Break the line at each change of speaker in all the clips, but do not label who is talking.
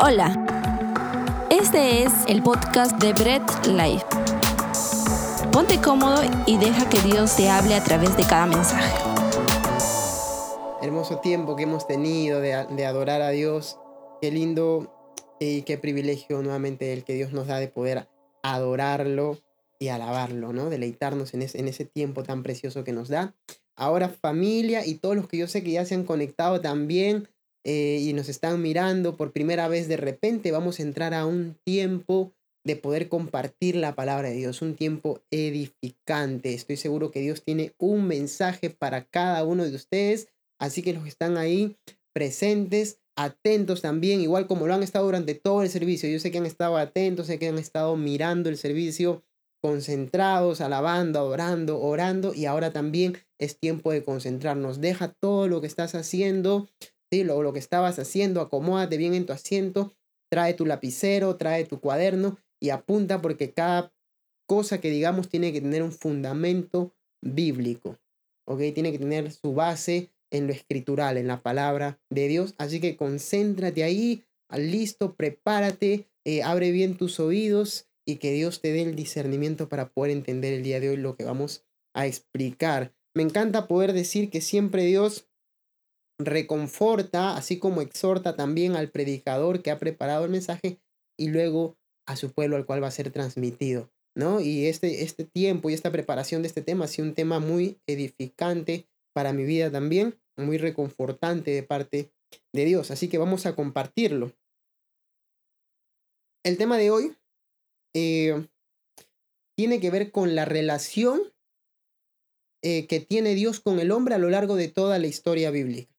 Hola, este es el podcast de Bread Life. Ponte cómodo y deja que Dios te hable a través de cada mensaje.
Hermoso tiempo que hemos tenido de, adorar a Dios. Qué lindo y qué privilegio nuevamente el que Dios nos da de poder adorarlo y alabarlo, ¿no? Deleitarnos en en ese tiempo tan precioso que nos da. Ahora familia y todos los que yo sé que ya se han conectado también eh, y nos están mirando por primera vez de repente, vamos a entrar a un tiempo de poder compartir la palabra de Dios, un tiempo edificante. Estoy seguro que Dios tiene un mensaje para cada uno de ustedes, así que los que están ahí presentes, atentos también, igual como lo han estado durante todo el servicio. Yo sé que han estado atentos, sé que han estado mirando el servicio, concentrados, alabando, adorando, orando, y ahora también es tiempo de concentrarnos. Deja todo lo que estás haciendo, ¿sí? lo, lo que estabas haciendo, acomódate bien en tu asiento, trae tu lapicero, trae tu cuaderno y apunta porque cada cosa que digamos tiene que tener un fundamento bíblico, ¿ok? Tiene que tener su base en lo escritural, en la palabra de Dios. Así que concéntrate ahí, listo, prepárate, eh, abre bien tus oídos y que Dios te dé el discernimiento para poder entender el día de hoy lo que vamos a explicar. Me encanta poder decir que siempre Dios reconforta, así como exhorta también al predicador que ha preparado el mensaje y luego a su pueblo al cual va a ser transmitido, ¿no? Y este, este tiempo y esta preparación de este tema ha sido un tema muy edificante para mi vida también, muy reconfortante de parte de Dios, así que vamos a compartirlo. El tema de hoy eh, tiene que ver con la relación eh, que tiene Dios con el hombre a lo largo de toda la historia bíblica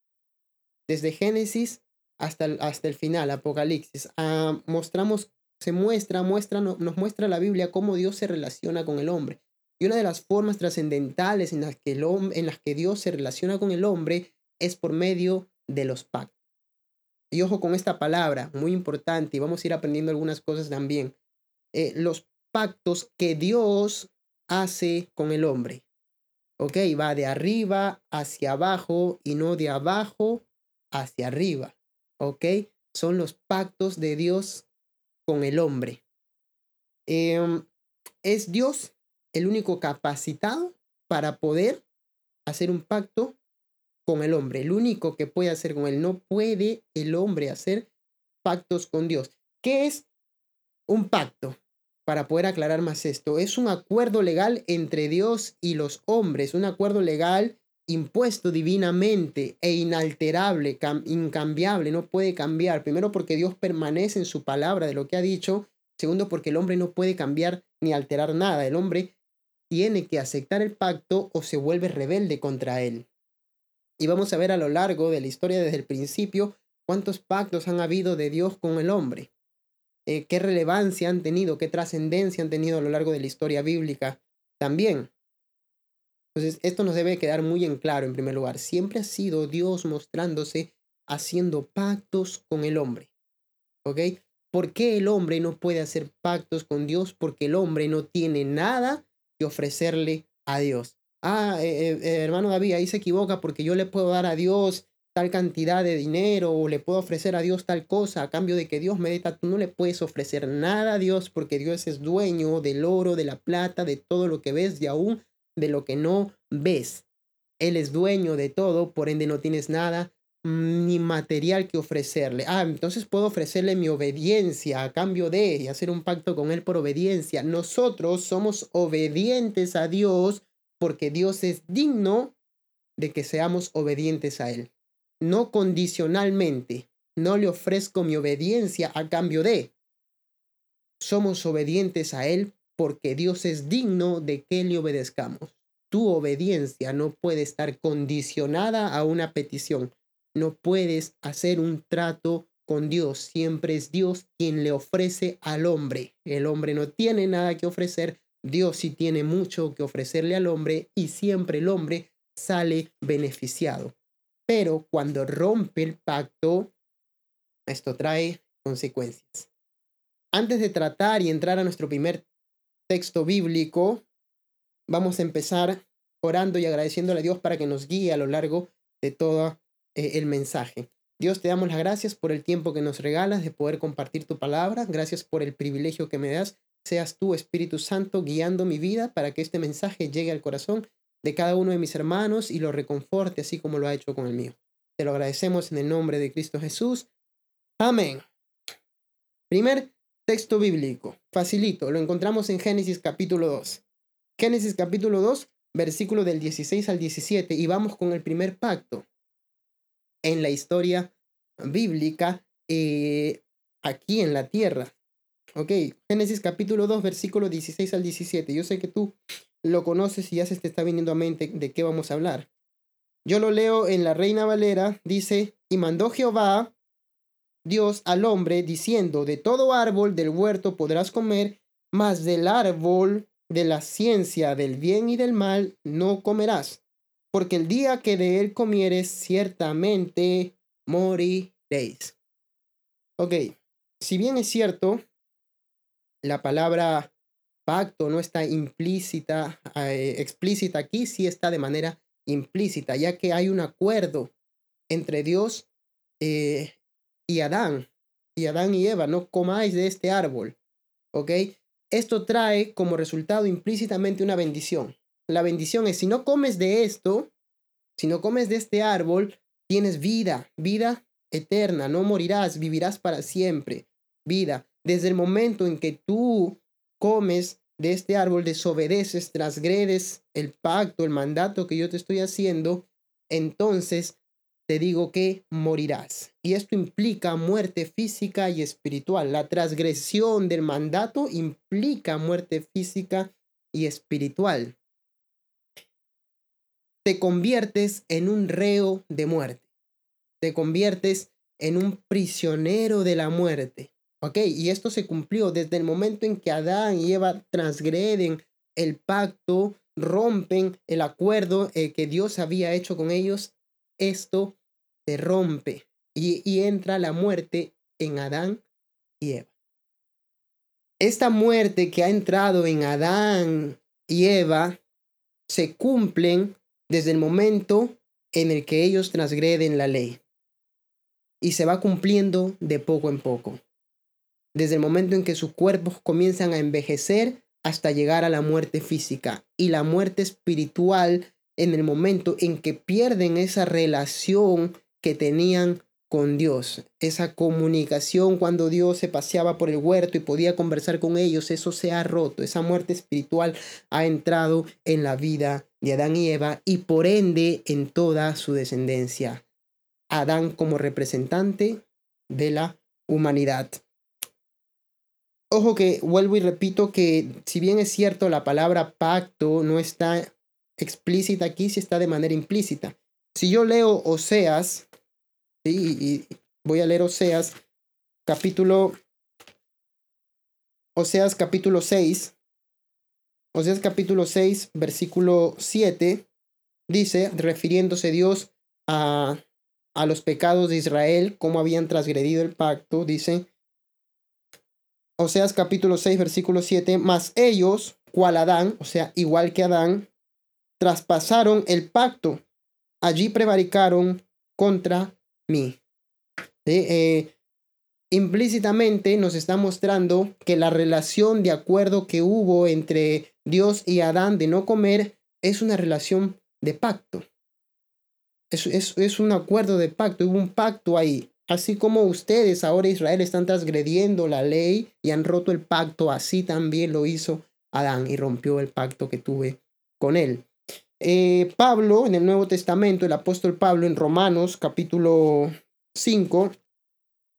desde Génesis hasta el, hasta el final, Apocalipsis. Ah, mostramos, se muestra, muestra, nos muestra la Biblia cómo Dios se relaciona con el hombre. Y una de las formas trascendentales en las, que en las que Dios se relaciona con el hombre es por medio de los pactos. Y ojo con esta palabra, muy importante, y vamos a ir aprendiendo algunas cosas también. Eh, los pactos que Dios hace con el hombre. ¿Ok? Va de arriba hacia abajo y no de abajo hacia arriba. ¿Ok? Son los pactos de Dios con el hombre. Em, es Dios el único capacitado para poder hacer un pacto con el hombre. El único que puede hacer con él. No puede el hombre hacer pactos con Dios. ¿Qué es un pacto? Para poder aclarar más esto, es un acuerdo legal entre Dios y los hombres, un acuerdo legal impuesto divinamente e inalterable, incambiable, no puede cambiar. Primero porque Dios permanece en su palabra de lo que ha dicho. Segundo porque el hombre no puede cambiar ni alterar nada. El hombre tiene que aceptar el pacto o se vuelve rebelde contra él. Y vamos a ver a lo largo de la historia desde el principio cuántos pactos han habido de Dios con el hombre. Eh, qué relevancia han tenido, qué trascendencia han tenido a lo largo de la historia bíblica también. Entonces, esto nos debe quedar muy en claro en primer lugar. Siempre ha sido Dios mostrándose haciendo pactos con el hombre. ¿Ok? ¿Por qué el hombre no puede hacer pactos con Dios? Porque el hombre no tiene nada que ofrecerle a Dios. Ah, eh, eh, eh, hermano David, ahí se equivoca porque yo le puedo dar a Dios tal cantidad de dinero o le puedo ofrecer a Dios tal cosa a cambio de que Dios me dé Tú no le puedes ofrecer nada a Dios porque Dios es dueño del oro, de la plata, de todo lo que ves y aún de lo que no ves. Él es dueño de todo, por ende no tienes nada mm, ni material que ofrecerle. Ah, entonces puedo ofrecerle mi obediencia a cambio de y hacer un pacto con él por obediencia. Nosotros somos obedientes a Dios porque Dios es digno de que seamos obedientes a él. No condicionalmente. No le ofrezco mi obediencia a cambio de. Somos obedientes a él porque Dios es digno de que le obedezcamos. Tu obediencia no puede estar condicionada a una petición. No puedes hacer un trato con Dios. Siempre es Dios quien le ofrece al hombre. El hombre no tiene nada que ofrecer. Dios sí tiene mucho que ofrecerle al hombre y siempre el hombre sale beneficiado. Pero cuando rompe el pacto, esto trae consecuencias. Antes de tratar y entrar a nuestro primer texto bíblico, vamos a empezar orando y agradeciéndole a Dios para que nos guíe a lo largo de todo eh, el mensaje. Dios, te damos las gracias por el tiempo que nos regalas de poder compartir tu palabra. Gracias por el privilegio que me das. Seas tú, Espíritu Santo, guiando mi vida para que este mensaje llegue al corazón de cada uno de mis hermanos y lo reconforte así como lo ha hecho con el mío. Te lo agradecemos en el nombre de Cristo Jesús. Amén. Primer texto bíblico. Facilito. Lo encontramos en Génesis capítulo 2. Génesis capítulo 2, versículo del 16 al 17. Y vamos con el primer pacto en la historia bíblica eh, aquí en la tierra. Ok, Génesis capítulo 2, versículo 16 al 17. Yo sé que tú lo conoces y ya se te está viniendo a mente de qué vamos a hablar. Yo lo leo en la Reina Valera, dice, y mandó Jehová Dios al hombre diciendo, de todo árbol del huerto podrás comer, mas del árbol de la ciencia del bien y del mal no comerás, porque el día que de él comieres ciertamente moriréis. Ok, si bien es cierto, la palabra pacto no está implícita, eh, explícita aquí, sí está de manera implícita, ya que hay un acuerdo entre Dios eh, y Adán, y Adán y Eva, no comáis de este árbol, ¿ok? Esto trae como resultado implícitamente una bendición. La bendición es, si no comes de esto, si no comes de este árbol, tienes vida, vida eterna, no morirás, vivirás para siempre, vida. Desde el momento en que tú comes de este árbol, desobedeces, transgredes el pacto, el mandato que yo te estoy haciendo, entonces te digo que morirás. Y esto implica muerte física y espiritual. La transgresión del mandato implica muerte física y espiritual te conviertes en un reo de muerte. Te conviertes en un prisionero de la muerte. ¿Ok? Y esto se cumplió desde el momento en que Adán y Eva transgreden el pacto, rompen el acuerdo eh, que Dios había hecho con ellos. Esto se rompe y, y entra la muerte en Adán y Eva. Esta muerte que ha entrado en Adán y Eva se cumplen desde el momento en el que ellos transgreden la ley. Y se va cumpliendo de poco en poco. Desde el momento en que sus cuerpos comienzan a envejecer hasta llegar a la muerte física y la muerte espiritual en el momento en que pierden esa relación que tenían con Dios, esa comunicación cuando Dios se paseaba por el huerto y podía conversar con ellos, eso se ha roto, esa muerte espiritual ha entrado en la vida de Adán y Eva y por ende en toda su descendencia. Adán como representante de la humanidad. Ojo que vuelvo y repito que si bien es cierto la palabra pacto no está explícita aquí, sí está de manera implícita. Si yo leo Oseas y voy a leer Oseas, capítulo, Oseas capítulo 6, Oseas capítulo 6, versículo 7, dice, refiriéndose Dios a, a los pecados de Israel, cómo habían transgredido el pacto, dice, Oseas capítulo 6, versículo 7, mas ellos, cual Adán, o sea, igual que Adán, traspasaron el pacto, allí prevaricaron contra Eh, implícitamente nos está mostrando que la relación de acuerdo que hubo entre Dios y Adán de no comer es una relación de pacto. Es, es, es un acuerdo de pacto, hubo un pacto ahí. Así como ustedes ahora Israel están transgrediendo la ley y han roto el pacto, así también lo hizo Adán y rompió el pacto que tuve con él. Eh, Pablo, en el Nuevo Testamento, el apóstol Pablo en Romanos capítulo 5,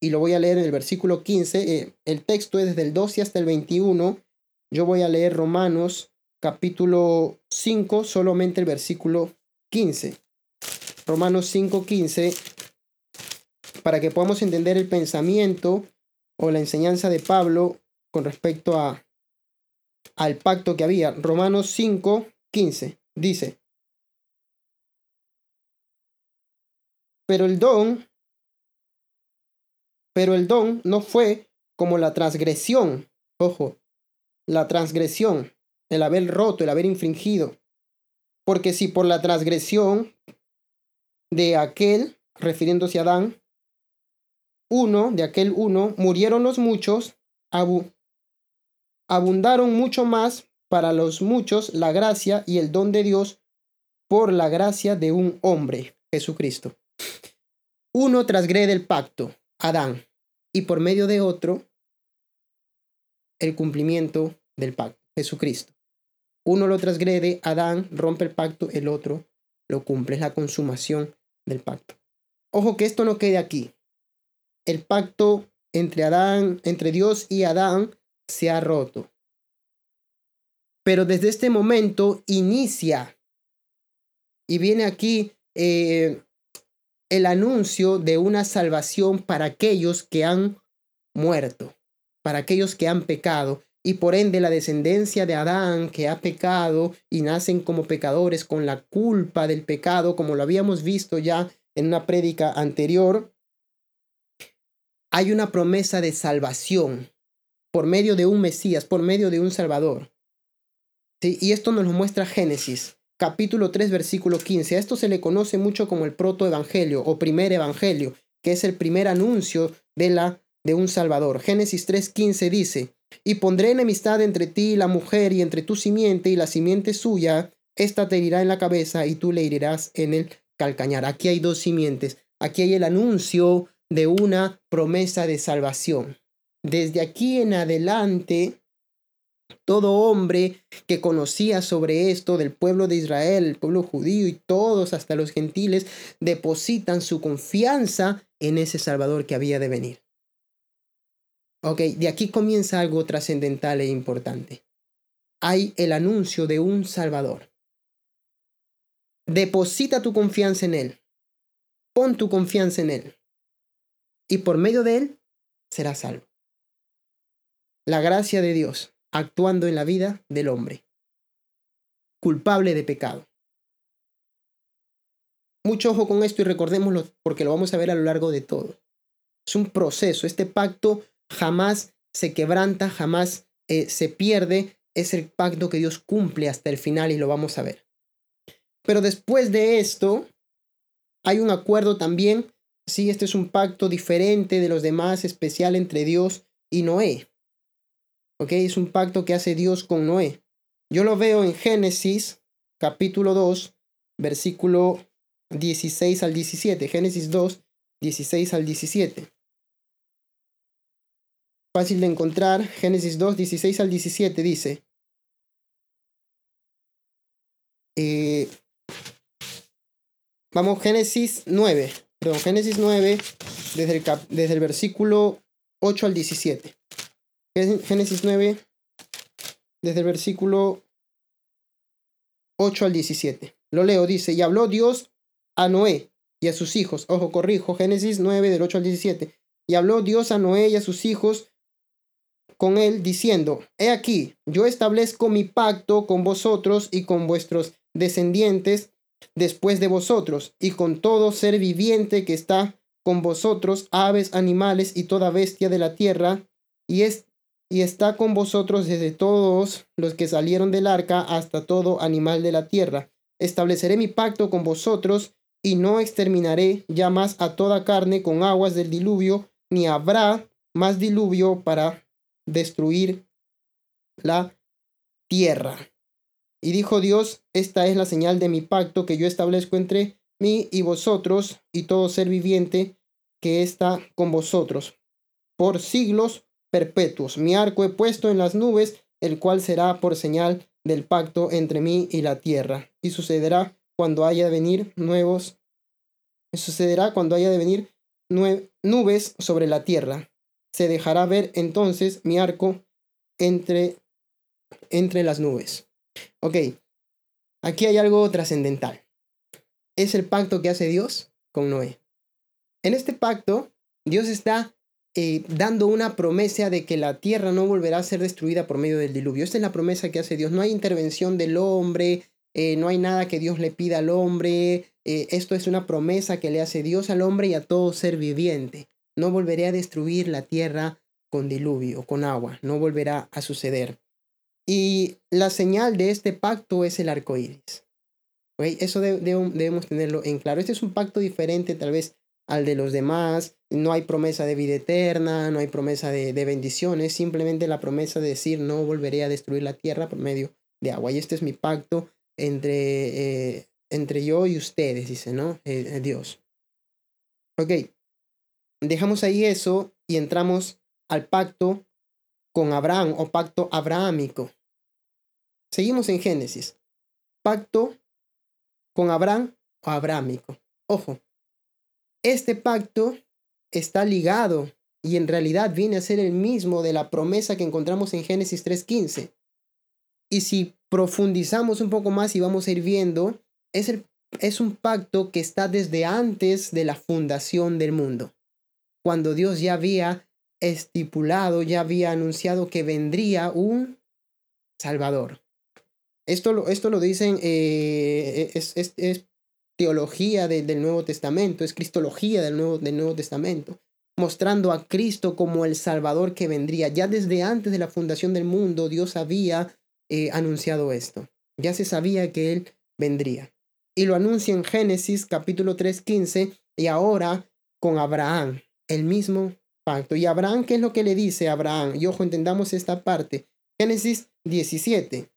y lo voy a leer en el versículo 15. Eh, el texto es desde el 12 hasta el 21. Yo voy a leer Romanos capítulo 5, solamente el versículo 15. Romanos 5, 15, para que podamos entender el pensamiento o la enseñanza de Pablo con respecto a, al pacto que había. Romanos 5, 15 dice, pero el don pero el don no fue como la transgresión, ojo, la transgresión, el haber roto, el haber infringido. Porque si por la transgresión de aquel, refiriéndose a Adán, uno, de aquel uno, murieron los muchos, abundaron mucho más para los muchos la gracia y el don de Dios por la gracia de un hombre, Jesucristo. Uno transgrede el pacto, Adán, y por medio de otro, el cumplimiento del pacto, Jesucristo. Uno lo transgrede, Adán rompe el pacto, el otro lo cumple, es la consumación del pacto. Ojo que esto no quede aquí. El pacto entre Adán, entre Dios y Adán se ha roto. Pero desde este momento inicia y viene aquí eh, el anuncio de una salvación para aquellos que han muerto, para aquellos que han pecado y por ende la descendencia de Adán que ha pecado y nacen como pecadores con la culpa del pecado, como lo habíamos visto ya en una prédica anterior, hay una promesa de salvación por medio de un Mesías, por medio de un Salvador. Y esto nos lo muestra Génesis, capítulo 3, versículo 15. A esto se le conoce mucho como el protoevangelio o primer evangelio, que es el primer anuncio de, la, de un Salvador. Génesis 3.15 dice, y pondré enemistad entre ti y la mujer y entre tu simiente y la simiente suya, esta te herirá en la cabeza y tú le herirás en el calcañar. Aquí hay dos simientes. Aquí hay el anuncio de una promesa de salvación. Desde aquí en adelante, todo hombre que conocía sobre esto del pueblo de Israel, el pueblo judío y todos, hasta los gentiles, depositan su confianza en ese Salvador que había de venir. Ok, de aquí comienza algo trascendental e importante. Hay el anuncio de un Salvador. Deposita tu confianza en Él. Pon tu confianza en Él. Y por medio de Él serás salvo. La gracia de Dios actuando en la vida del hombre. Culpable de pecado. Mucho ojo con esto y recordémoslo porque lo vamos a ver a lo largo de todo. Es un proceso. Este pacto jamás se quebranta, jamás eh, se pierde. Es el pacto que Dios cumple hasta el final y lo vamos a ver. Pero después de esto, hay un acuerdo también. Sí, este es un pacto diferente de los demás, especial entre Dios y Noé. ¿Ok? Es un pacto que hace Dios con Noé. Yo lo veo en Génesis capítulo 2, versículo 16 al 17. Génesis 2, 16 al 17. Fácil de encontrar. Génesis 2, 16 al 17 dice. Eh, vamos, Génesis 9. Perdón, Génesis 9, desde el, desde el versículo 8 al 17. Génesis 9, desde el versículo 8 al 17. Lo leo, dice, y habló Dios a Noé y a sus hijos. Ojo, corrijo, Génesis 9, del 8 al 17. Y habló Dios a Noé y a sus hijos con él, diciendo, He aquí, yo establezco mi pacto con vosotros y con vuestros descendientes después de vosotros, y con todo ser viviente que está con vosotros, aves, animales y toda bestia de la tierra, y, es, y está con vosotros desde todos los que salieron del arca hasta todo animal de la tierra. Estableceré mi pacto con vosotros, y no exterminaré ya más a toda carne con aguas del diluvio, ni habrá más diluvio para destruir la tierra. Y dijo Dios, esta es la señal de mi pacto que yo establezco entre mí y vosotros y todo ser viviente que está con vosotros. Por siglos perpetuos. Mi arco he puesto en las nubes, el cual será por señal del pacto entre mí y la tierra. Y sucederá cuando haya de venir nuevos. Sucederá cuando haya de venir nubes sobre la tierra se dejará ver entonces mi arco entre, entre las nubes. Ok, aquí hay algo trascendental. Es el pacto que hace Dios con Noé. En este pacto, Dios está eh, dando una promesa de que la tierra no volverá a ser destruida por medio del diluvio. Esta es la promesa que hace Dios. No hay intervención del hombre, eh, no hay nada que Dios le pida al hombre. Eh, esto es una promesa que le hace Dios al hombre y a todo ser viviente. No volveré a destruir la tierra con diluvio, con agua. No volverá a suceder. Y la señal de este pacto es el arco iris. Eso debemos tenerlo en claro. Este es un pacto diferente, tal vez, al de los demás. No hay promesa de vida eterna, no hay promesa de, bendiciones, simplemente la promesa de decir no volveré a destruir la tierra por medio de agua. Y este es mi pacto entre, eh, entre yo y ustedes, dice, ¿no? Eh, eh, Dios. Ok, dejamos ahí eso y entramos al pacto con Abraham o pacto abrahámico. Seguimos en Génesis. Pacto con Abraham o abrahámico. Ojo, este pacto está ligado y en realidad viene a ser el mismo de la promesa que encontramos en Génesis 3.15. Y si profundizamos un poco más y vamos a ir viendo, es, el, es un pacto que está desde antes de la fundación del mundo, cuando Dios ya había estipulado, ya había anunciado que vendría un Salvador. Esto lo, esto lo dicen, eh, es, es, teología del Nuevo Testamento, es cristología del Nuevo, del Nuevo Testamento, mostrando a Cristo como el Salvador que vendría. Ya desde antes de la fundación del mundo, Dios había eh, anunciado esto. Ya se sabía que Él vendría. Y lo anuncia en Génesis capítulo 3, 15, y ahora con Abraham, el mismo pacto. ¿Y Abraham qué es lo que le dice a Abraham? Y ojo, entendamos esta parte. Génesis 17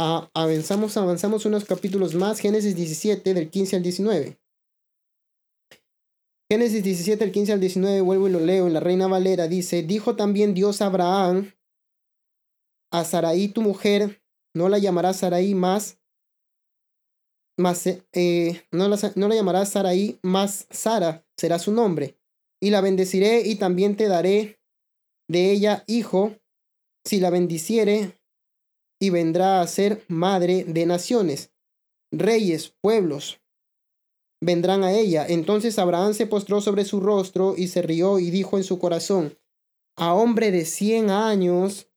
avanzamos, avanzamos unos capítulos más, Génesis 17 del 15 al 19. Génesis 17 del 15 al 19, vuelvo y lo leo. En la Reina Valera, dice, dijo también Dios a Abraham, a Saraí tu mujer, no la llamarás Saraí más, más eh, no, la, no la llamarás Saraí más Sara, será su nombre, y la bendeciré y también te daré de ella hijo, si la bendiciere, y vendrá a ser madre de naciones. Reyes, pueblos, vendrán a ella. Entonces Abraham se postró sobre su rostro y se rió y dijo en su corazón, a hombre de cien años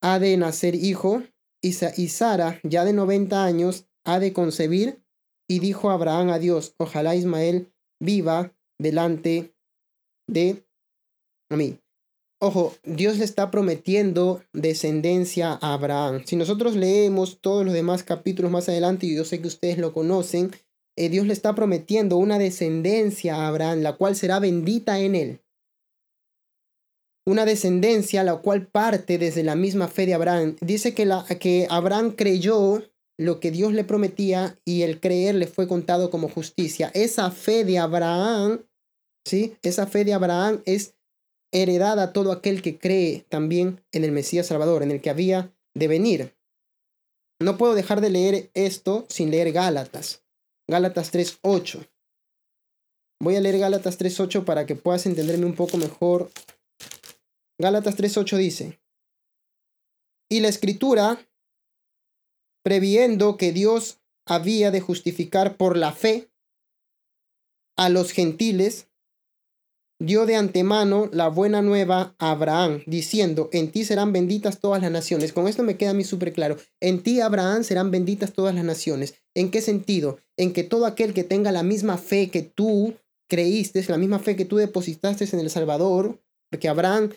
ha de nacer hijo, y Sara, ya de noventa años, ha de concebir. Y dijo Abraham a Dios, ojalá Ismael viva delante de mí. Ojo, Dios le está prometiendo descendencia a Abraham. Si nosotros leemos todos los demás capítulos más adelante, y yo sé que ustedes lo conocen, eh, Dios le está prometiendo una descendencia a Abraham, la cual será bendita en él. Una descendencia la cual parte desde la misma fe de Abraham. Dice que, la, que Abraham creyó lo que Dios le prometía y el creer le fue contado como justicia. Esa fe de Abraham, ¿sí? Esa fe de Abraham es heredada a todo aquel que cree también en el Mesías Salvador, en el que había de venir. No puedo dejar de leer esto sin leer Gálatas. Gálatas 3.8. Voy a leer Gálatas 3.8 para que puedas entenderme un poco mejor. Gálatas 3.8 dice, y la escritura, previendo que Dios había de justificar por la fe a los gentiles, dio de antemano la buena nueva a Abraham, diciendo, en ti serán benditas todas las naciones. Con esto me queda a mí súper claro. En ti, Abraham, serán benditas todas las naciones. ¿En qué sentido? En que todo aquel que tenga la misma fe que tú creíste, la misma fe que tú depositaste en el Salvador, porque Abraham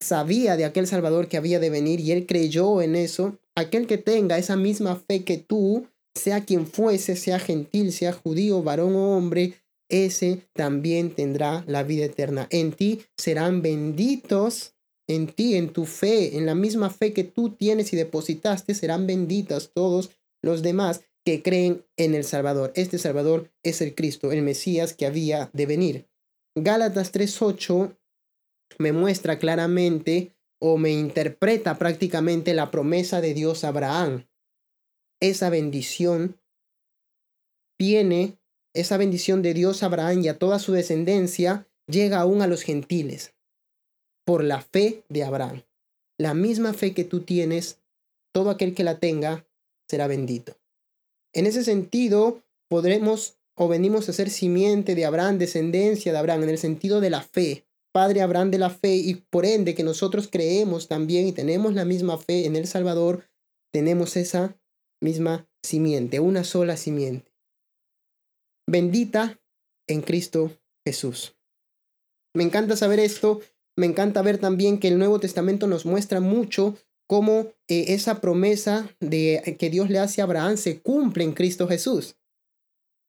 sabía de aquel Salvador que había de venir y él creyó en eso, aquel que tenga esa misma fe que tú, sea quien fuese, sea gentil, sea judío, varón o hombre, ese también tendrá la vida eterna. En ti serán benditos, en ti, en tu fe, en la misma fe que tú tienes y depositaste, serán benditas todos los demás que creen en el Salvador. Este Salvador es el Cristo, el Mesías que había de venir. Gálatas 3.8 me muestra claramente o me interpreta prácticamente la promesa de Dios a Abraham. Esa bendición viene esa bendición de Dios a Abraham y a toda su descendencia llega aún a los gentiles por la fe de Abraham. La misma fe que tú tienes, todo aquel que la tenga será bendito. En ese sentido, podremos o venimos a ser simiente de Abraham, descendencia de Abraham, en el sentido de la fe, Padre Abraham de la fe, y por ende que nosotros creemos también y tenemos la misma fe en el Salvador, tenemos esa misma simiente, una sola simiente bendita en Cristo Jesús. Me encanta saber esto, me encanta ver también que el Nuevo Testamento nos muestra mucho cómo eh, esa promesa de que Dios le hace a Abraham se cumple en Cristo Jesús.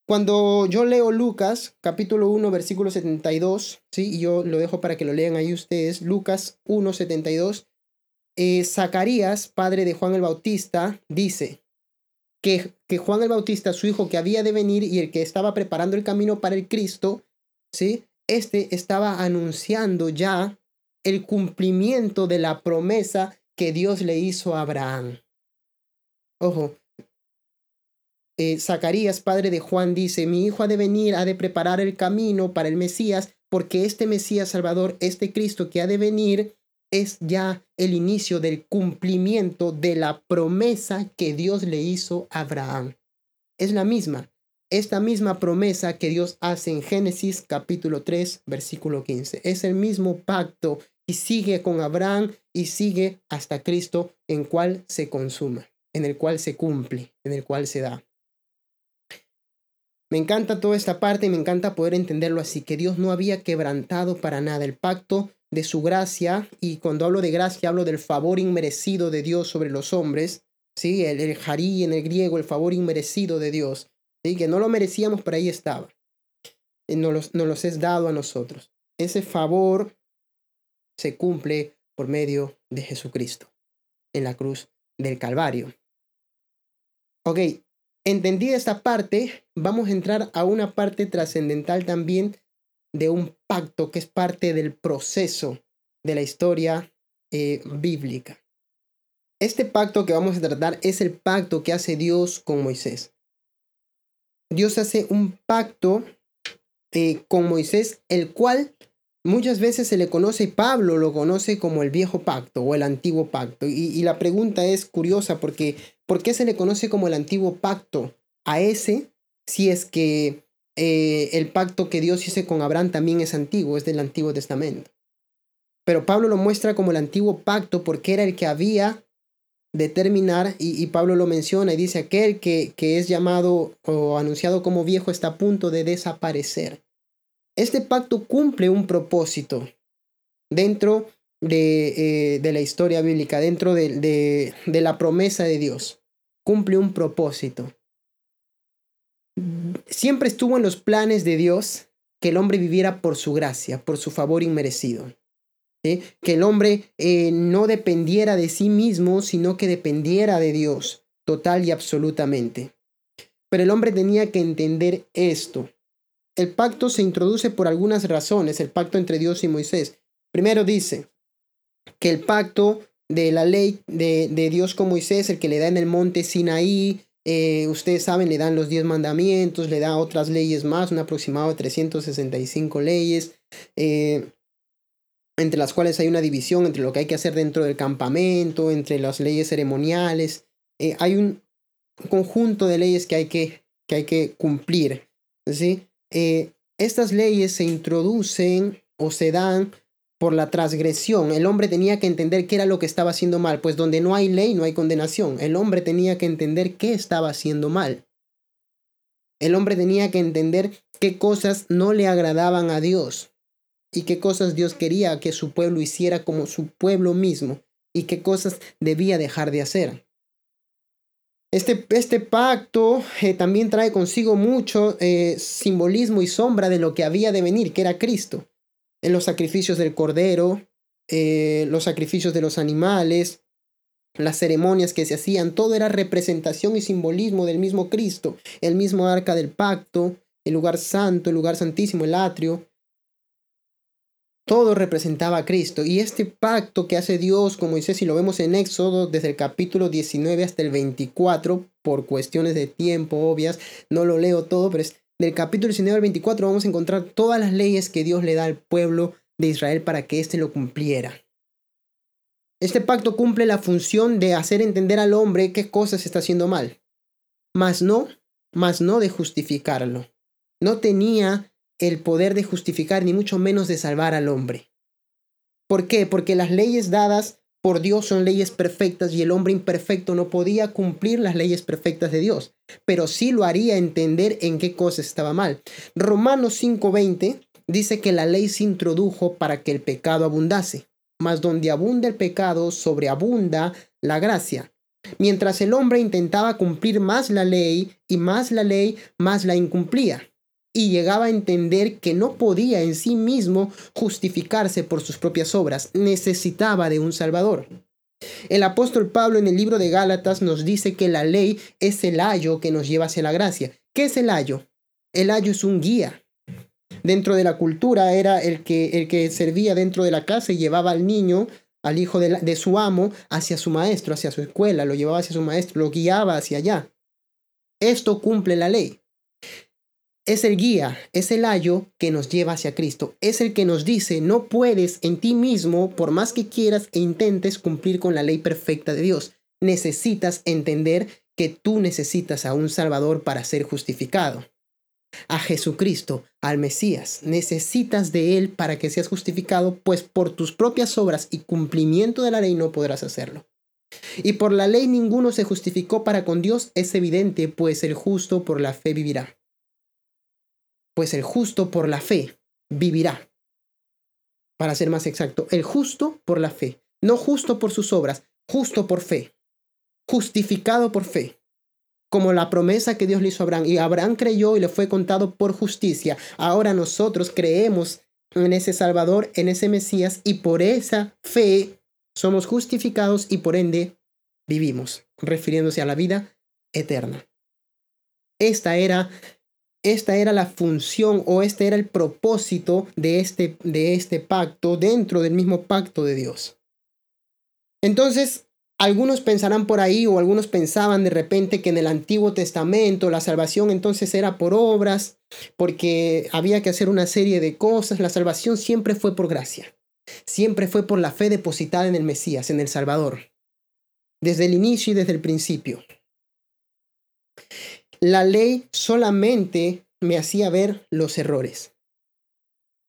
Cuando yo leo Lucas, capítulo 1, versículo 72, ¿sí? y yo lo dejo para que lo lean ahí ustedes, Lucas 1, 72, eh, Zacarías, padre de Juan el Bautista, dice que, que Juan el Bautista, su hijo que había de venir y el que estaba preparando el camino para el Cristo, ¿sí? este estaba anunciando ya el cumplimiento de la promesa que Dios le hizo a Abraham. Ojo, eh, Zacarías, padre de Juan, dice, mi hijo ha de venir, ha de preparar el camino para el Mesías, porque este Mesías Salvador, este Cristo que ha de venir, es ya el inicio del cumplimiento de la promesa que Dios le hizo a Abraham. Es la misma, esta misma promesa que Dios hace en Génesis capítulo 3, versículo 15. Es el mismo pacto y sigue con Abraham y sigue hasta Cristo en cual se consuma, en el cual se cumple, en el cual se da. Me encanta toda esta parte y me encanta poder entenderlo así, que Dios no había quebrantado para nada el pacto de su gracia, y cuando hablo de gracia hablo del favor inmerecido de Dios sobre los hombres, ¿sí? el, el jarí en el griego, el favor inmerecido de Dios, ¿sí? que no lo merecíamos, pero ahí estaba. Y nos los, nos los es dado a nosotros. Ese favor se cumple por medio de Jesucristo en la cruz del Calvario. Ok, Entendida esta parte, vamos a entrar a una parte trascendental también de un pacto que es parte del proceso de la historia eh, bíblica. Este pacto que vamos a tratar es el pacto que hace Dios con Moisés. Dios hace un pacto eh, con Moisés, el cual muchas veces se le conoce, Pablo lo conoce como el viejo pacto o el antiguo pacto. y la pregunta es curiosa porque ¿Por qué se le conoce como el antiguo pacto a ese si es que eh, el pacto que Dios hizo con Abraham también es antiguo, es del Antiguo Testamento? Pero Pablo lo muestra como el antiguo pacto porque era el que había de terminar, y, Pablo lo menciona y dice, aquel que, que es llamado o anunciado como viejo está a punto de desaparecer. Este pacto cumple un propósito dentro de, eh, de la historia bíblica, dentro de, de, de la promesa de Dios cumple un propósito. Siempre estuvo en los planes de Dios que el hombre viviera por su gracia, por su favor inmerecido. Que el hombre eh, no dependiera de sí mismo, sino que dependiera de Dios, total y absolutamente. Pero el hombre tenía que entender esto. El pacto se introduce por algunas razones, el pacto entre Dios y Moisés. Primero dice que el pacto de la ley de, de, Dios con Moisés, el que le da en el monte Sinaí. Eh, ustedes saben, le dan los diez mandamientos, le da otras leyes más, un aproximado de 365 leyes, eh, entre las cuales hay una división entre lo que hay que hacer dentro del campamento, entre las leyes ceremoniales. Eh, hay un conjunto de leyes que hay que, que, hay que cumplir. ¿sí? estas leyes se introducen o se dan por la transgresión. El hombre tenía que entender qué era lo que estaba haciendo mal, pues donde no hay ley no hay condenación. El hombre tenía que entender qué estaba haciendo mal. El hombre tenía que entender qué cosas no le agradaban a Dios y qué cosas Dios quería que su pueblo hiciera como su pueblo mismo y qué cosas debía dejar de hacer. Este, este pacto eh, también trae consigo mucho eh, simbolismo y sombra de lo que había de venir, que era Cristo en los sacrificios del cordero, eh, los sacrificios de los animales, las ceremonias que se hacían, todo era representación y simbolismo del mismo Cristo, el mismo arca del pacto, el lugar santo, el lugar santísimo, el atrio. Todo representaba a Cristo. Y este pacto que hace Dios con Moisés, y lo vemos en Éxodo desde el capítulo 19 hasta el 24, por cuestiones de tiempo obvias, no lo leo todo, pero es del capítulo 19 al 24 vamos a encontrar todas las leyes que Dios le da al pueblo de Israel para que éste lo cumpliera. Este pacto cumple la función de hacer entender al hombre qué cosas está haciendo mal, mas no, mas no de justificarlo. No tenía el poder de justificar ni mucho menos de salvar al hombre. ¿Por qué? Porque las leyes dadas por Dios son leyes perfectas y el hombre imperfecto no podía cumplir las leyes perfectas de Dios, pero sí lo haría entender en qué cosas estaba mal. Romanos 5:20 dice que la ley se introdujo para que el pecado abundase, mas donde abunda el pecado, sobreabunda la gracia. Mientras el hombre intentaba cumplir más la ley y más la ley, más la incumplía. Y llegaba a entender que no podía en sí mismo justificarse por sus propias obras, necesitaba de un Salvador. El apóstol Pablo en el libro de Gálatas nos dice que la ley es el ayo que nos lleva hacia la gracia. ¿Qué es el ayo? El ayo es un guía. Dentro de la cultura era el que, el que servía dentro de la casa y llevaba al niño, al hijo de, de su amo, hacia su maestro, hacia su escuela, lo llevaba hacia su maestro, lo guiaba hacia allá. Esto cumple la ley. Es el guía, es el ayo que nos lleva hacia Cristo. Es el que nos dice, no puedes en ti mismo, por más que quieras e intentes cumplir con la ley perfecta de Dios. Necesitas entender que tú necesitas a un Salvador para ser justificado a Jesucristo, al Mesías. Necesitas de Él para que seas justificado, pues por tus propias obras y cumplimiento de la ley no podrás hacerlo. Y por la ley ninguno se justificó para con Dios, es evidente, pues el justo por la fe vivirá. Pues el justo por la fe vivirá. Para ser más exacto, el justo por la fe, no justo por sus obras, justo por fe, justificado por fe como la promesa que Dios le hizo a Abraham. Y Abraham creyó y le fue contado por justicia. Ahora nosotros creemos en ese Salvador, en ese Mesías, y por esa fe somos justificados y por ende vivimos, refiriéndose a la vida eterna. Esta era, esta era la función o este era el propósito de este, de este pacto dentro del mismo pacto de Dios. Entonces, algunos pensarán por ahí o algunos pensaban de repente que en el Antiguo Testamento la salvación entonces era por obras, porque había que hacer una serie de cosas. La salvación siempre fue por gracia. Siempre fue por la fe depositada en el Mesías, en el Salvador. Desde el inicio y desde el principio. La ley solamente me hacía ver los errores.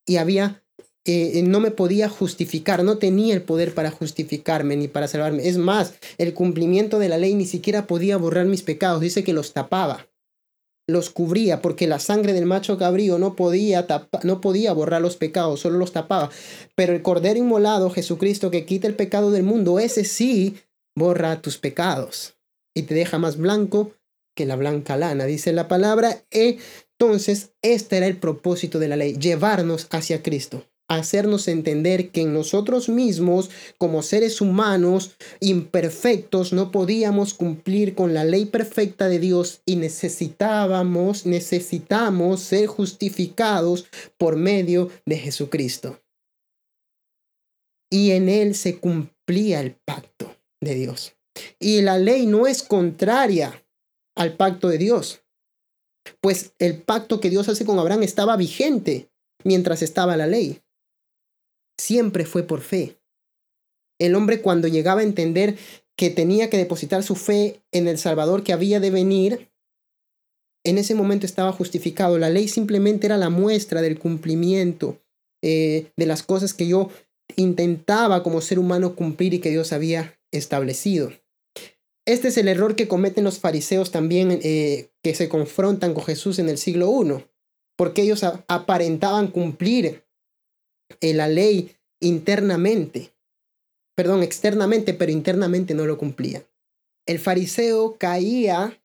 Y había eh, no me podía justificar, no tenía el poder para justificarme ni para salvarme. Es más, el cumplimiento de la ley ni siquiera podía borrar mis pecados, dice que los tapaba, los cubría, porque la sangre del macho cabrío no podía, no podía borrar los pecados, solo los tapaba. Pero el Cordero Inmolado, Jesucristo, que quita el pecado del mundo, ese sí borra tus pecados y te deja más blanco que la blanca lana, dice la palabra. Entonces, este era el propósito de la ley, llevarnos hacia Cristo hacernos entender que en nosotros mismos, como seres humanos imperfectos, no podíamos cumplir con la ley perfecta de Dios y necesitábamos, necesitamos ser justificados por medio de Jesucristo. Y en Él se cumplía el pacto de Dios. Y la ley no es contraria al pacto de Dios, pues el pacto que Dios hace con Abraham estaba vigente mientras estaba la ley siempre fue por fe. El hombre cuando llegaba a entender que tenía que depositar su fe en el Salvador que había de venir, en ese momento estaba justificado. La ley simplemente era la muestra del cumplimiento eh, de las cosas que yo intentaba como ser humano cumplir y que Dios había establecido. Este es el error que cometen los fariseos también eh, que se confrontan con Jesús en el siglo I, porque ellos aparentaban cumplir en la ley internamente, perdón, externamente, pero internamente no lo cumplía. El fariseo caía,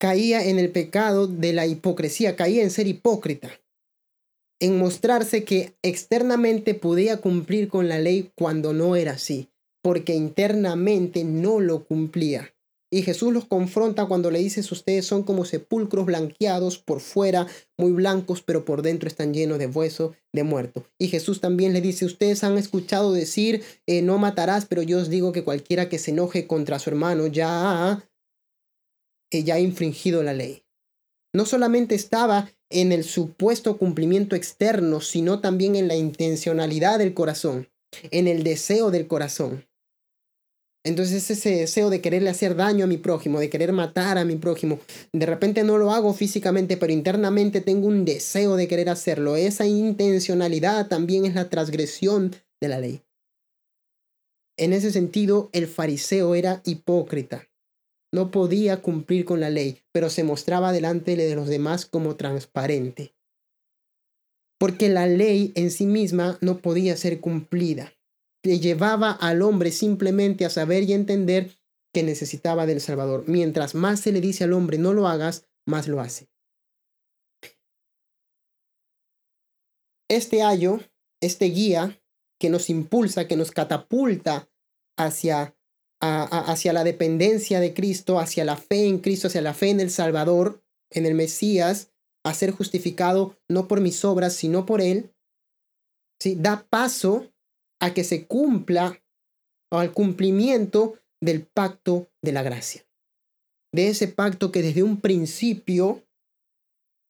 caía en el pecado de la hipocresía, caía en ser hipócrita, en mostrarse que externamente podía cumplir con la ley cuando no era así, porque internamente no lo cumplía. Y Jesús los confronta cuando le dice, ustedes son como sepulcros blanqueados por fuera, muy blancos, pero por dentro están llenos de hueso de muerto. Y Jesús también le dice, ustedes han escuchado decir, eh, no matarás, pero yo os digo que cualquiera que se enoje contra su hermano ya ya ha infringido la ley. No solamente estaba en el supuesto cumplimiento externo, sino también en la intencionalidad del corazón, en el deseo del corazón. Entonces ese deseo de quererle hacer daño a mi prójimo, de querer matar a mi prójimo, de repente no lo hago físicamente, pero internamente tengo un deseo de querer hacerlo. Esa intencionalidad también es la transgresión de la ley. En ese sentido, el fariseo era hipócrita. No podía cumplir con la ley, pero se mostraba delante de los demás como transparente. Porque la ley en sí misma no podía ser cumplida le llevaba al hombre simplemente a saber y entender que necesitaba del Salvador. Mientras más se le dice al hombre no lo hagas, más lo hace. Este ayo, este guía que nos impulsa, que nos catapulta hacia, hacia la dependencia de Cristo, hacia la fe en Cristo, hacia la fe en el Salvador, en el Mesías, a ser justificado no por mis obras, sino por Él, ¿sí? da paso a que se cumpla o al cumplimiento del pacto de la gracia. De ese pacto que desde un principio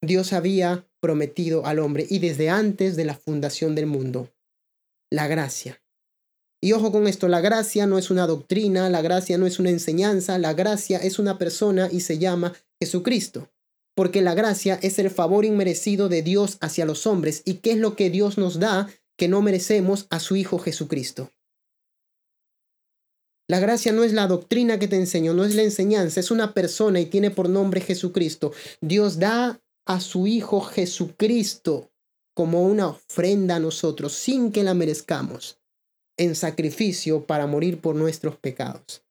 Dios había prometido al hombre y desde antes de la fundación del mundo. La gracia. Y ojo con esto, la gracia no es una doctrina, la gracia no es una enseñanza, la gracia es una persona y se llama Jesucristo porque la gracia es el favor inmerecido de Dios hacia los hombres. ¿Y qué es lo que Dios nos da que no merecemos a su Hijo Jesucristo? La gracia no es la doctrina que te enseño, no es la enseñanza, es una persona y tiene por nombre Jesucristo. Dios da a su Hijo Jesucristo como una ofrenda a nosotros sin que la merezcamos, en sacrificio para morir por nuestros pecados.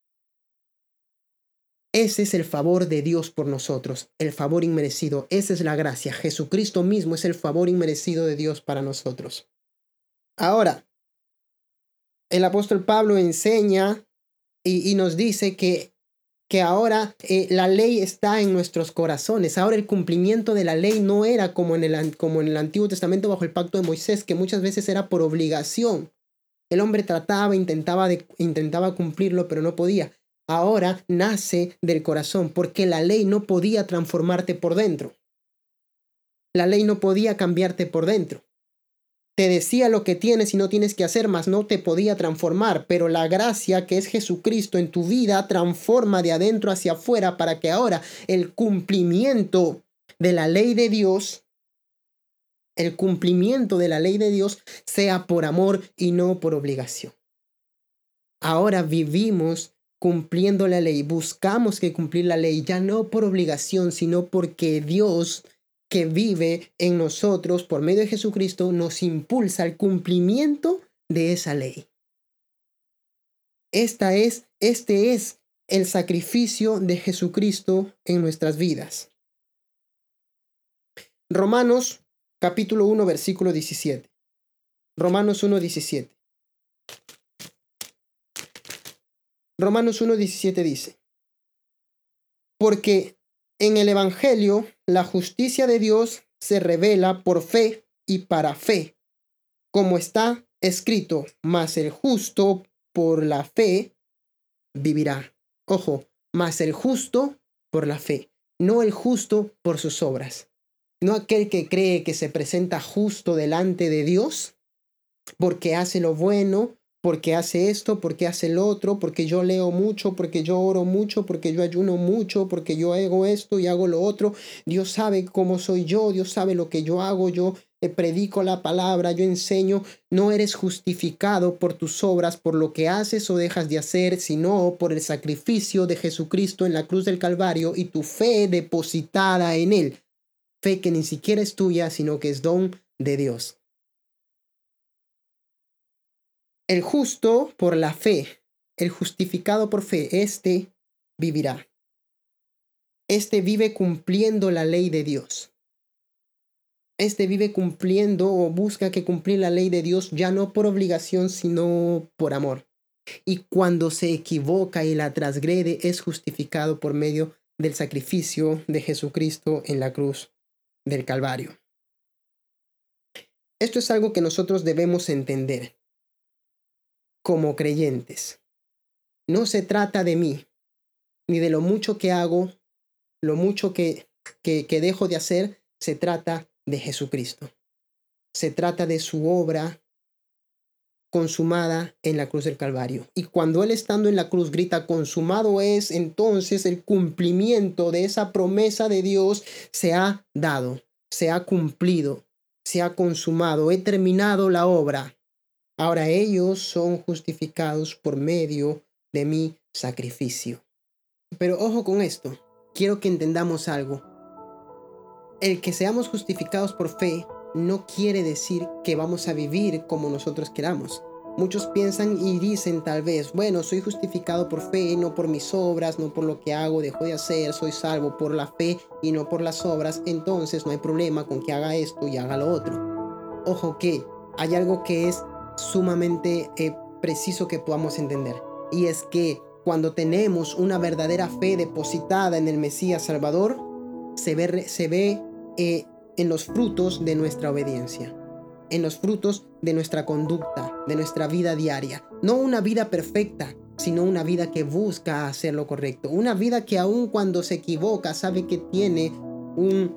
Ese es el favor de Dios por nosotros, el favor inmerecido. Esa es la gracia. Jesucristo mismo es el favor inmerecido de Dios para nosotros. Ahora, el apóstol Pablo enseña y, nos dice que, que ahora eh, la ley está en nuestros corazones. Ahora el cumplimiento de la ley no era como en, el, como en el Antiguo Testamento bajo el pacto de Moisés, que muchas veces era por obligación. El hombre trataba, intentaba, de, intentaba cumplirlo, pero no podía ahora nace del corazón, porque la ley no podía transformarte por dentro. La ley no podía cambiarte por dentro. Te decía lo que tienes y no tienes que hacer, más no te podía transformar, pero la gracia que es Jesucristo en tu vida transforma de adentro hacia afuera para que ahora el cumplimiento de la ley de Dios, el cumplimiento de la ley de Dios sea por amor y no por obligación. Ahora vivimos cumpliendo la ley, buscamos que cumplir la ley, ya no por obligación, sino porque Dios que vive en nosotros por medio de Jesucristo nos impulsa al cumplimiento de esa ley. Esta es, este es el sacrificio de Jesucristo en nuestras vidas. Romanos capítulo 1 versículo 17. Romanos 1 17. Romanos 1.17 dice, porque en el Evangelio la justicia de Dios se revela por fe y para fe, como está escrito, mas el justo por la fe vivirá. Ojo, mas el justo por la fe, no el justo por sus obras. No aquel que cree que se presenta justo delante de Dios porque hace lo bueno, porque hace esto, porque hace lo otro, porque yo leo mucho, porque yo oro mucho, porque yo ayuno mucho, porque yo hago esto y hago lo otro. Dios sabe cómo soy yo, Dios sabe lo que yo hago, yo eh, predico la palabra, yo enseño. No eres justificado por tus obras, por lo que haces o dejas de hacer, sino por el sacrificio de Jesucristo en la cruz del Calvario y tu fe depositada en Él. Fe que ni siquiera es tuya, sino que es don de Dios. El justo por la fe, el justificado por fe, este vivirá. Este vive cumpliendo la ley de Dios. Este vive cumpliendo o busca que cumplir la ley de Dios ya no por obligación, sino por amor. Y cuando se equivoca y la transgrede, es justificado por medio del sacrificio de Jesucristo en la cruz del Calvario. Esto es algo que nosotros debemos entender como creyentes. No se trata de mí, ni de lo mucho que hago, lo mucho que, que, dejo de hacer, se trata de Jesucristo. Se trata de su obra consumada en la cruz del Calvario. Y cuando Él estando en la cruz grita, consumado es, entonces el cumplimiento de esa promesa de Dios se ha dado, se ha cumplido, se ha consumado, he terminado la obra. Ahora ellos son justificados por medio de mi sacrificio. Pero ojo con esto, quiero que entendamos algo. El que seamos justificados por fe no quiere decir que vamos a vivir como nosotros queramos. Muchos piensan y dicen tal vez, bueno, soy justificado por fe, no por mis obras, no por lo que hago, dejo de hacer, soy salvo por la fe y no por las obras, entonces no hay problema con que haga esto y haga lo otro. Ojo que hay algo que es sumamente eh, preciso que podamos entender, y es que cuando tenemos una verdadera fe depositada en el Mesías Salvador, se ve, se ve eh, en los frutos de nuestra obediencia en los frutos de nuestra conducta, de nuestra vida diaria. No una vida perfecta, sino una vida que busca hacer lo correcto. Una vida que aun cuando se equivoca sabe que tiene un,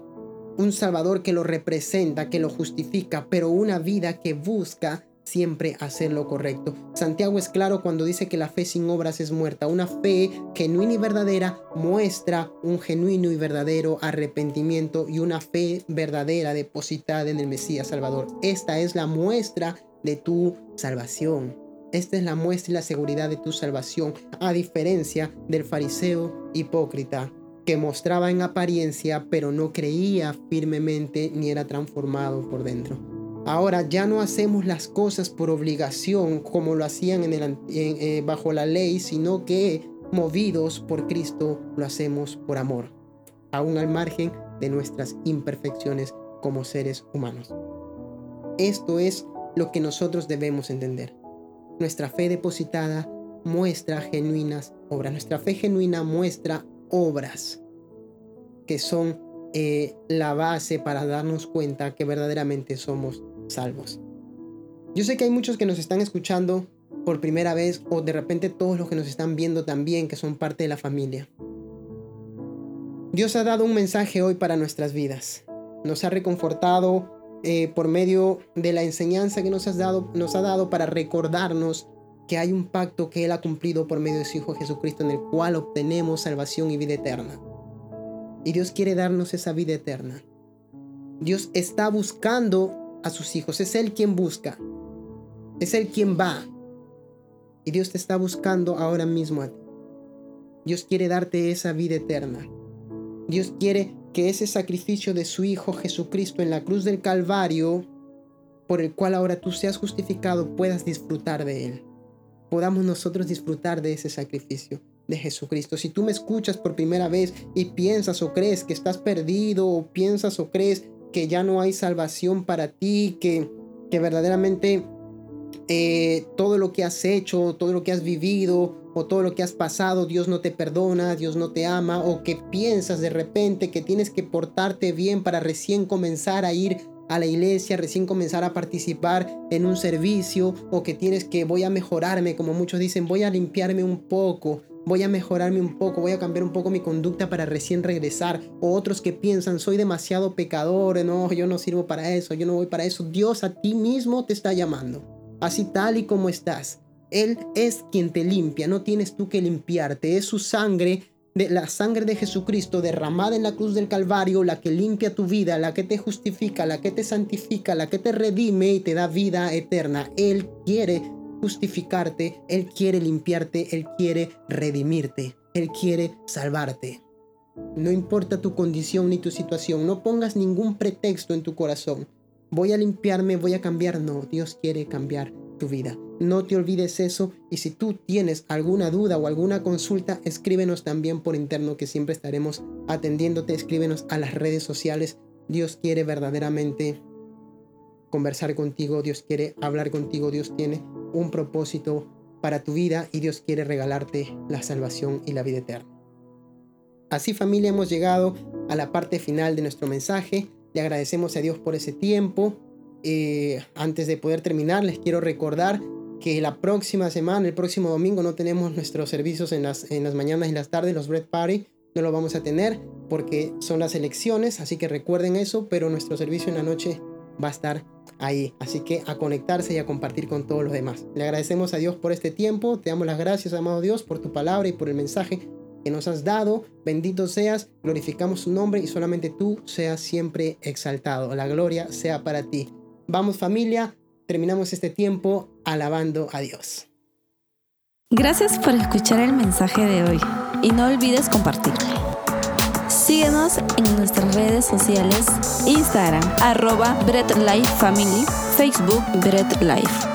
un Salvador que lo representa, que lo justifica, pero una vida que busca siempre hacer lo correcto. Santiago es claro cuando dice que la fe sin obras es muerta. Una fe genuina y verdadera muestra un genuino y verdadero arrepentimiento y una fe verdadera depositada en el Mesías Salvador. Esta es la muestra de tu salvación. Esta es la muestra y la seguridad de tu salvación, a diferencia del fariseo hipócrita que mostraba en apariencia pero no creía firmemente ni era transformado por dentro. Ahora ya no hacemos las cosas por obligación como lo hacían en el, eh, bajo la ley, sino que movidos por Cristo lo hacemos por amor, aún al margen de nuestras imperfecciones como seres humanos. Esto es lo que nosotros debemos entender. Nuestra fe depositada muestra genuinas obras. Nuestra fe genuina muestra obras que son eh, la base para darnos cuenta que verdaderamente somos salvos. Yo sé que hay muchos que nos están escuchando por primera vez o de repente todos los que nos están viendo también que son parte de la familia. Dios ha dado un mensaje hoy para nuestras vidas. Nos ha reconfortado eh, por medio de la enseñanza que nos, has dado, nos ha dado para recordarnos que hay un pacto que Él ha cumplido por medio de su Hijo Jesucristo en el cual obtenemos salvación y vida eterna. Y Dios quiere darnos esa vida eterna. Dios está buscando a sus hijos. Es Él quien busca. Es Él quien va. Y Dios te está buscando ahora mismo a ti. Dios quiere darte esa vida eterna. Dios quiere que ese sacrificio de su Hijo Jesucristo en la cruz del Calvario, por el cual ahora tú seas justificado, puedas disfrutar de Él. Podamos nosotros disfrutar de ese sacrificio de Jesucristo. Si tú me escuchas por primera vez y piensas o crees que estás perdido o piensas o crees que ya no hay salvación para ti, que, que verdaderamente eh, todo lo que has hecho, todo lo que has vivido o todo lo que has pasado, Dios no te perdona, Dios no te ama, o que piensas de repente que tienes que portarte bien para recién comenzar a ir a la iglesia, recién comenzar a participar en un servicio, o que tienes que voy a mejorarme, como muchos dicen, voy a limpiarme un poco, voy a mejorarme un poco, voy a cambiar un poco mi conducta para recién regresar. O otros que piensan, soy demasiado pecador, no, yo no sirvo para eso, yo no voy para eso. Dios a ti mismo te está llamando, así tal y como estás. Él es quien te limpia, no tienes tú que limpiarte, es su sangre, de la sangre de Jesucristo derramada en la cruz del Calvario, la que limpia tu vida, la que te justifica, la que te santifica, la que te redime y te da vida eterna. Él quiere justificarte, Él quiere limpiarte, Él quiere redimirte, Él quiere salvarte. No importa tu condición ni tu situación, no pongas ningún pretexto en tu corazón. Voy a limpiarme, voy a cambiar. No, Dios quiere cambiar tu vida. No te olvides eso y si tú tienes alguna duda o alguna consulta, escríbenos también por interno que siempre estaremos atendiéndote. Escríbenos a las redes sociales. Dios quiere verdaderamente conversar contigo, Dios quiere hablar contigo, Dios tiene un propósito para tu vida y Dios quiere regalarte la salvación y la vida eterna. Así familia hemos llegado a la parte final de nuestro mensaje. Le agradecemos a Dios por ese tiempo. Eh, antes de poder terminar, les quiero recordar que la próxima semana, el próximo domingo, no tenemos nuestros servicios en las, en las mañanas y las tardes, los Bread Party. No lo vamos a tener porque son las elecciones, así que recuerden eso, pero nuestro servicio en la noche va a estar ahí. Así que a conectarse y a compartir con todos los demás. Le agradecemos a Dios por este tiempo. Te damos las gracias, amado Dios, por tu palabra y por el mensaje que nos has dado. Bendito seas, glorificamos su nombre y solamente tú seas siempre exaltado. La gloria sea para ti. Vamos familia, terminamos este tiempo alabando a Dios.
Gracias por escuchar el mensaje de hoy y no olvides compartirlo. Síguenos en nuestras redes sociales, Instagram, arroba Bread Life Family, Facebook Bread Life.